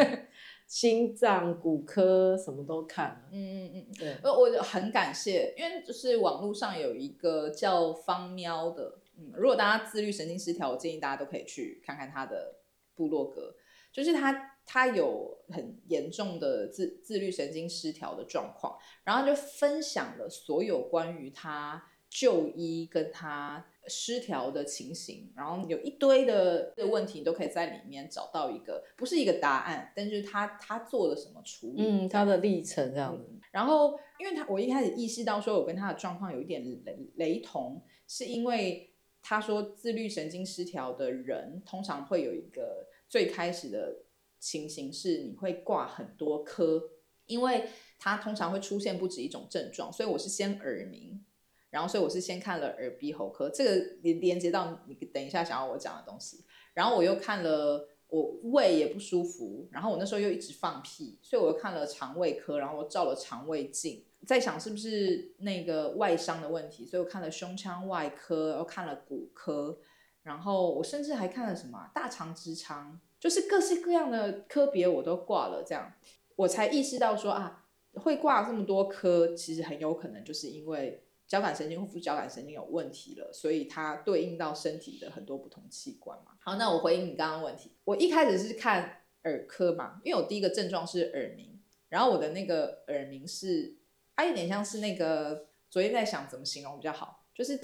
心脏、骨科什么都看了。嗯嗯嗯，对，我很感谢，因为就是网络上有一个叫方喵的。嗯，如果大家自律神经失调，我建议大家都可以去看看他的部落格，就是他他有很严重的自自律神经失调的状况，然后就分享了所有关于他就医跟他失调的情形，然后有一堆的的问题，你都可以在里面找到一个不是一个答案，但是他他做了什么处理，嗯，他的历程这样子。嗯，然后因为他我一开始意识到说我跟他的状况有一点雷雷同，是因为。他说，自律神经失调的人通常会有一个最开始的情形是，你会挂很多科，因为他通常会出现不止一种症状，所以我是先耳鸣，然后所以我是先看了耳鼻喉科，这个连连接到你等一下想要我讲的东西，然后我又看了我胃也不舒服，然后我那时候又一直放屁，所以我又看了肠胃科，然后我照了肠胃镜。在想是不是那个外伤的问题，所以我看了胸腔外科，又看了骨科，然后我甚至还看了什么大肠直肠，就是各式各样的科别我都挂了，这样我才意识到说啊，会挂这么多科，其实很有可能就是因为交感神经或副交感神经有问题了，所以它对应到身体的很多不同器官嘛。好，那我回应你刚刚问题，我一开始是看耳科嘛，因为我第一个症状是耳鸣，然后我的那个耳鸣是。它、有点像是那个，昨天在想怎么形容比较好，就是，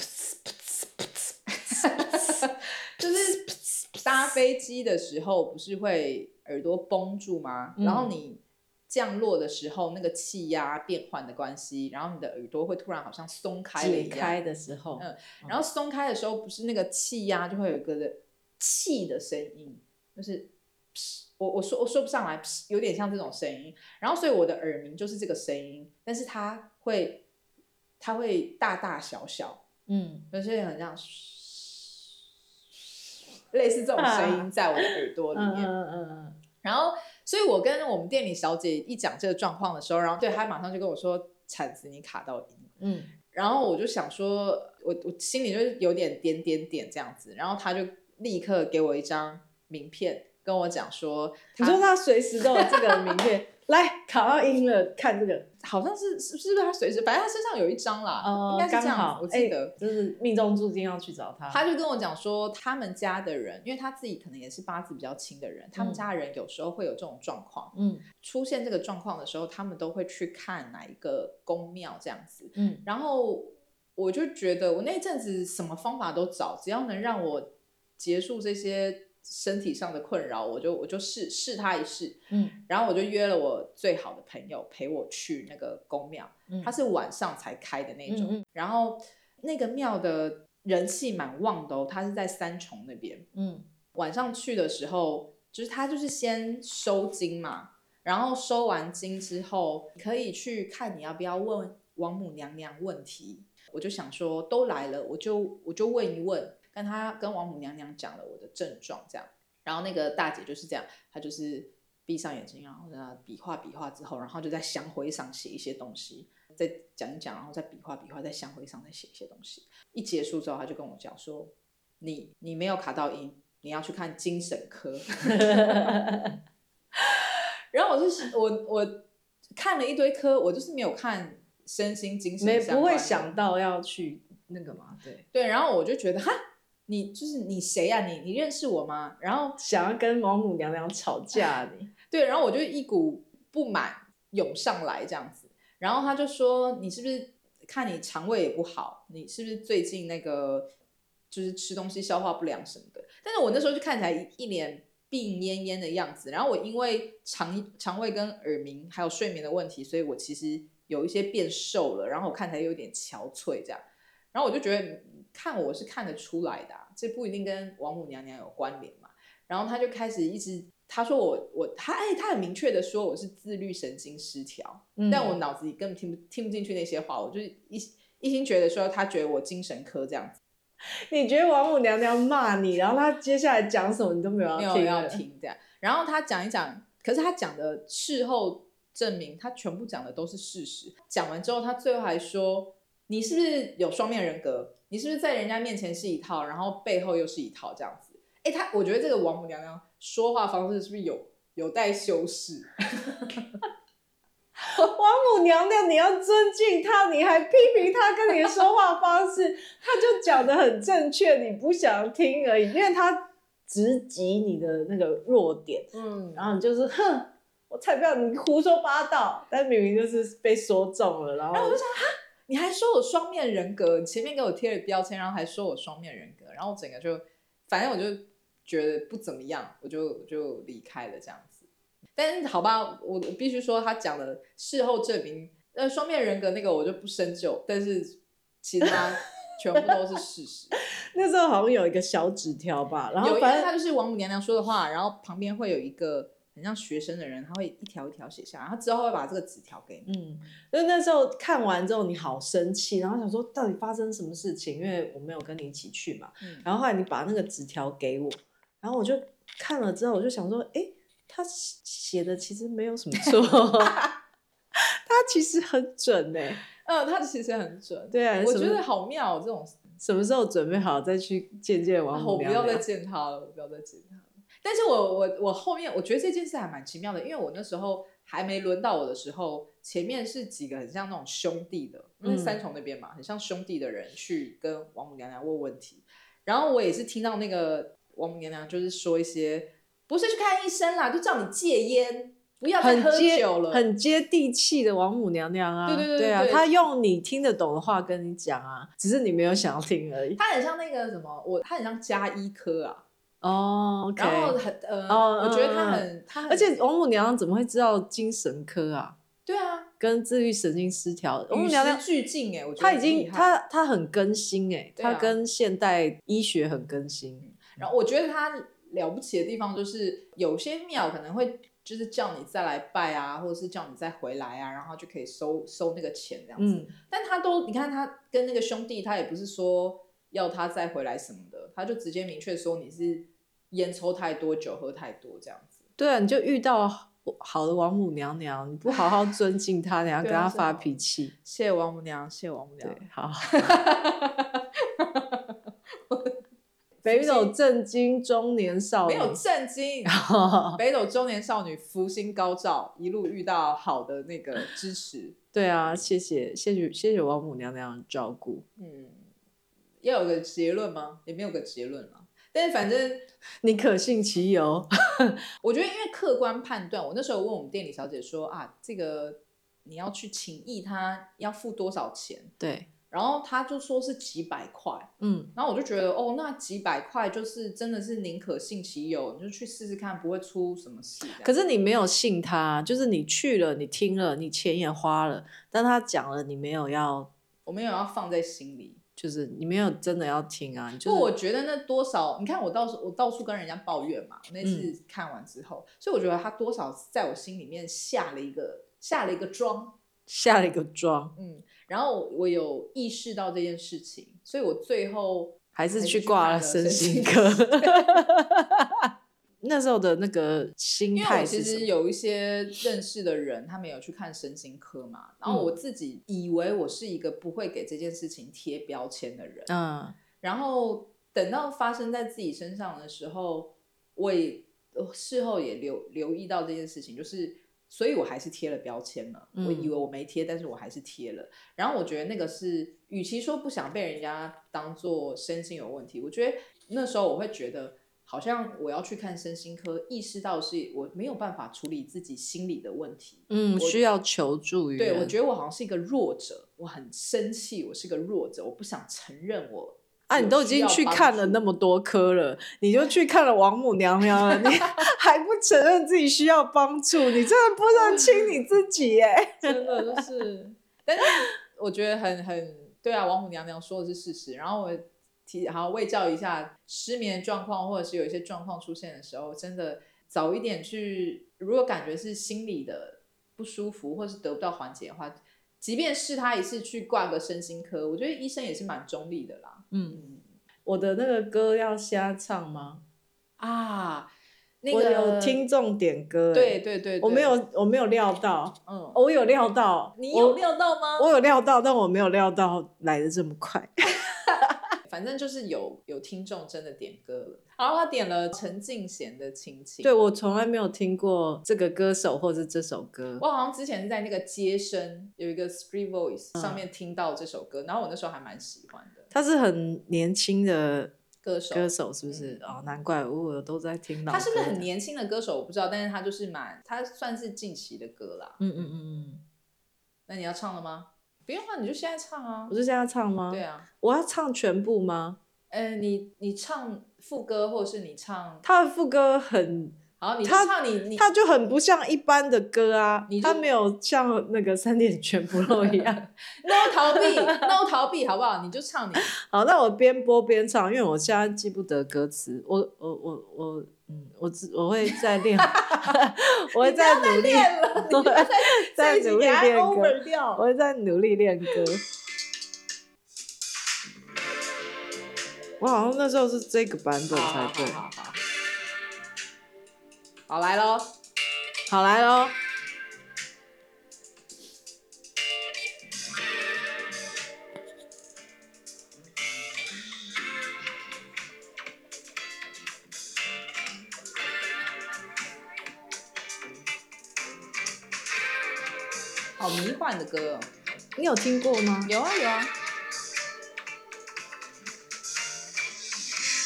就是搭飞机的时候不是会耳朵绷住吗？然后你降落的时候，那个气压变换的关系，然后你的耳朵会突然好像松开了一样。开的时候，嗯，然后松开的时候，不是那个气压就会有一个气的声音，就是。我我说我说不上来，有点像这种声音，然后所以我的耳鸣就是这个声音，但是它会，它会大大小小，嗯，有些很像，类似这种声音在我的耳朵里面，嗯嗯嗯，然后，所以我跟我们店里小姐一讲这个状况的时候，然后对她马上就跟我说：“铲子，你卡到音。”嗯，然后我就想说，我我心里就是有点点点点这样子，然后她就立刻给我一张名片，跟我讲说：“你说他随时都有这个名片。”来考到音了，看这个 好像是是是不是他随时，反正他身上有一张啦，呃、应该是这样。我记得、欸、就是命中注定要去找他。他就跟我讲说，他们家的人，因为他自己可能也是八字比较轻的人，嗯、他们家的人有时候会有这种状况，嗯，出现这个状况的时候，他们都会去看哪一个宫庙这样子，嗯，然后我就觉得我那阵子什么方法都找，只要能让我结束这些。身体上的困扰，我就我就试试他一试，嗯，然后我就约了我最好的朋友陪我去那个宫庙，嗯，他是晚上才开的那种，嗯嗯，然后那个庙的人气蛮旺的哦，他是在三重那边，嗯，晚上去的时候，就是他就是先收金嘛，然后收完金之后，可以去看你要不要问王母娘娘问题，我就想说都来了，我就我就问一问。跟他跟王母娘娘讲了我的症状，这样，然后那个大姐就是这样，她就是闭上眼睛，然后呢比划比划之后，然后就在香灰上写一些东西，再讲一讲，然后再比划比划，在香灰上再写一些东西。一结束之后，她就跟我讲说：“你你没有卡到音，你要去看精神科。”然后我就是我我看了一堆科，我就是没有看身心精神，没不会想到要去那个嘛，对对，然后我就觉得哈。你就是你谁呀、啊？你你认识我吗？然后想要跟王母娘娘吵架你，你对，然后我就一股不满涌上来这样子，然后他就说，你是不是看你肠胃也不好？你是不是最近那个就是吃东西消化不良什么的？但是我那时候就看起来一脸病恹恹的样子，然后我因为肠肠胃跟耳鸣还有睡眠的问题，所以我其实有一些变瘦了，然后我看起来有点憔悴这样，然后我就觉得。看我是看得出来的、啊，这不一定跟王母娘娘有关联嘛。然后他就开始一直他说我我他哎，他很明确的说我是自律神经失调，嗯、但我脑子里根本听不听不进去那些话，我就一一心觉得说他觉得我精神科这样子。你觉得王母娘娘骂你，然后他接下来讲什么你都没有要听，没有要听这样。然后他讲一讲，可是他讲的事后证明他全部讲的都是事实。讲完之后，他最后还说你是不是有双面人格？你是不是在人家面前是一套，然后背后又是一套这样子？哎，他我觉得这个王母娘娘说话方式是不是有有待修饰？王母娘娘，你要尊敬她，你还批评她跟你的说话方式，她就讲的很正确，你不想听而已，因为她直击你的那个弱点，嗯，然后你就是哼，我才不要你胡说八道，但明明就是被说中了，然后，然后我就想哈。你还说我双面人格，你前面给我贴了标签，然后还说我双面人格，然后我整个就，反正我就觉得不怎么样，我就我就离开了这样子。但是好吧，我我必须说他讲的事后证明，呃，双面人格那个我就不深究，但是其他 全部都是事实。那时候好像有一个小纸条吧，然后反正他就是王母娘娘说的话，然后旁边会有一个。很像学生的人，他会一条一条写下来，然后之后会把这个纸条给你。嗯，所以那时候看完之后你好生气，然后想说到底发生什么事情？因为我没有跟你一起去嘛。嗯。然后后来你把那个纸条给我，然后我就看了之后，我就想说，哎，他写的其实没有什么错，他其实很准呢。嗯，他其实很准。对啊，我觉得好妙，这种什么时候准备好再去见见王母娘娘？我不要再见他了，我不要再见他。但是我我我后面我觉得这件事还蛮奇妙的，因为我那时候还没轮到我的时候，前面是几个很像那种兄弟的，因为三重那边嘛，很像兄弟的人去跟王母娘娘问问题，然后我也是听到那个王母娘娘就是说一些，不是去看医生啦，就叫你戒烟，不要再喝酒了，很接地气的王母娘娘啊，对对对对，对啊，她用你听得懂的话跟你讲啊，只是你没有想要听而已。她很像那个什么，我她很像加医科啊。哦，oh, okay. 然后很呃，哦、我觉得他很，他很，而且王母娘娘怎么会知道精神科啊？对啊，跟自律神经失调，王母娘娘俱进哎，我觉得他已经他他很更新哎，他跟现代医学很更新。然后我觉得他了不起的地方就是，有些庙可能会就是叫你再来拜啊，或者是叫你再回来啊，然后就可以收收那个钱这样子。嗯、但他都你看他跟那个兄弟，他也不是说要他再回来什么的，他就直接明确说你是烟抽太多，酒喝太多这样子。对啊，你就遇到好的王母娘娘，你不好好尊敬她，你要跟她发脾气。谢谢王母娘，谢谢王母娘。对，好。北斗震惊中年少女，没有震惊。北斗中年少女福星高照，一路遇到好的那个支持。对啊，谢谢谢谢谢谢王母娘娘的照顾。嗯，要有个结论吗？也没有个结论嘛。但是反正 你可信其有。我觉得因为客观判断，我那时候问我们店里小姐说啊，这个你要去请益他要付多少钱？对。然后他就说是几百块，嗯，然后我就觉得哦，那几百块就是真的是宁可信其有，你就去试试看，不会出什么事。可是你没有信他，就是你去了，你听了，你钱也花了，但他讲了，你没有要，我没有要放在心里，就是你没有真的要听啊。就是、不，我觉得那多少，你看我到处我到处跟人家抱怨嘛，我那次看完之后，嗯、所以我觉得他多少在我心里面下了一个下了一个妆，下了一个妆，嗯。然后我有意识到这件事情，所以我最后还是去挂了身心科。那时候的那个心态，其实有一些认识的人，他没有去看身心科嘛。然后我自己以为我是一个不会给这件事情贴标签的人，嗯。然后等到发生在自己身上的时候，我也事后也留留意到这件事情，就是。所以我还是贴了标签了。我以为我没贴，但是我还是贴了。然后我觉得那个是，与其说不想被人家当做身心有问题，我觉得那时候我会觉得，好像我要去看身心科，意识到是我没有办法处理自己心理的问题，嗯，需要求助于。对，我觉得我好像是一个弱者，我很生气，我是个弱者，我不想承认我。啊！你都已经去看了那么多科了，你就去看了王母娘娘了，你 还不承认自己需要帮助？你真的不认清你自己耶！真的就是，但是我觉得很很对啊，王母娘娘说的是事实。然后我提好卫教一下失眠状况，或者是有一些状况出现的时候，真的早一点去。如果感觉是心理的不舒服，或是得不到缓解的话。即便是他一次去挂个身心科，我觉得医生也是蛮中立的啦。嗯，我的那个歌要瞎唱吗？啊，那个我有听众点歌，对对对，我没有我没有料到，嗯，我有料到，你有料到吗？我有料到，但我没有料到来的这么快。反正就是有有听众真的点歌了，然后他点了陈敬贤的《亲情》。对，我从来没有听过这个歌手或者这首歌。我好像之前是在那个街声有一个 Street Voice 上面听到这首歌，嗯、然后我那时候还蛮喜欢的。他是很年轻的歌手，歌手是不是？嗯、哦，难怪我都在听到。他是不是很年轻的歌手？我不知道，但是他就是蛮，他算是近期的歌啦。嗯嗯嗯嗯。那你要唱了吗？不用啊，你就现在唱啊！我就现在唱吗？对啊，我要唱全部吗？呃，你你唱副歌，或者是你唱他的副歌很好，你唱你你，他就很不像一般的歌啊，他没有像那个三点全不露一样，no 逃避，no 逃避，好不好？你就唱你。好，那我边播边唱，因为我现在记不得歌词，我我我我。嗯，我我会再练，我会再努力，我会再努力练歌，我会再努力练歌。我好像那时候是这个版本才对。好，好，好，好，好来喽，好来喽。好迷幻的歌，你有听过吗？有啊有啊。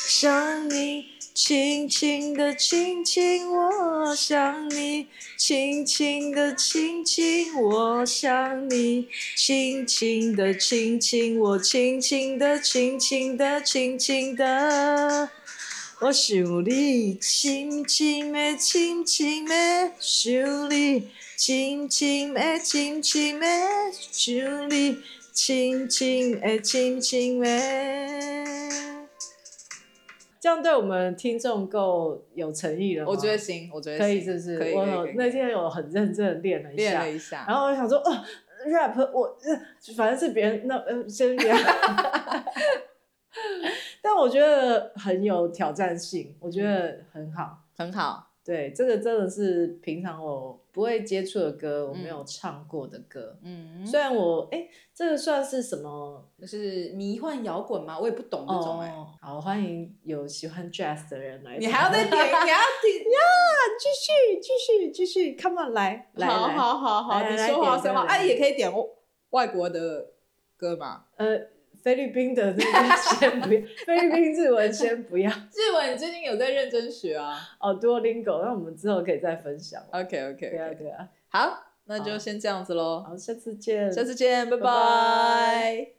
想你，轻轻的轻轻我，想你，轻轻的轻轻我，想你，轻轻的轻轻我，轻轻的轻轻的轻轻的，我想你，轻轻的轻轻的想你。轻轻的，轻轻的，想你，轻轻的，轻轻的。这样对我们听众够有诚意了吗？我觉得行，我觉得可以，是不是？我那天有很认真的练了一下，练了一下，然后我想说，哦，rap，我反正是别人那呃先别，但我觉得很有挑战性，我觉得很好，很好。对，这个真的是平常我不会接触的歌，我没有唱过的歌。嗯，虽然我哎，这个算是什么？就是迷幻摇滚吗？我也不懂这种哎。好，欢迎有喜欢 jazz 的人来。你还要再 点？你还要点呀？继续，继续，继续，come on，来，来，好好好好，你说话说话，哎，也可以点外国的歌吧？呃。菲律宾的那个先不要，菲律宾日文先不要。日文你最近有在认真学啊？哦，Duolingo，那我们之后可以再分享。OK OK，对啊对啊。好，那就先这样子喽。好，下次见。下次见，拜拜。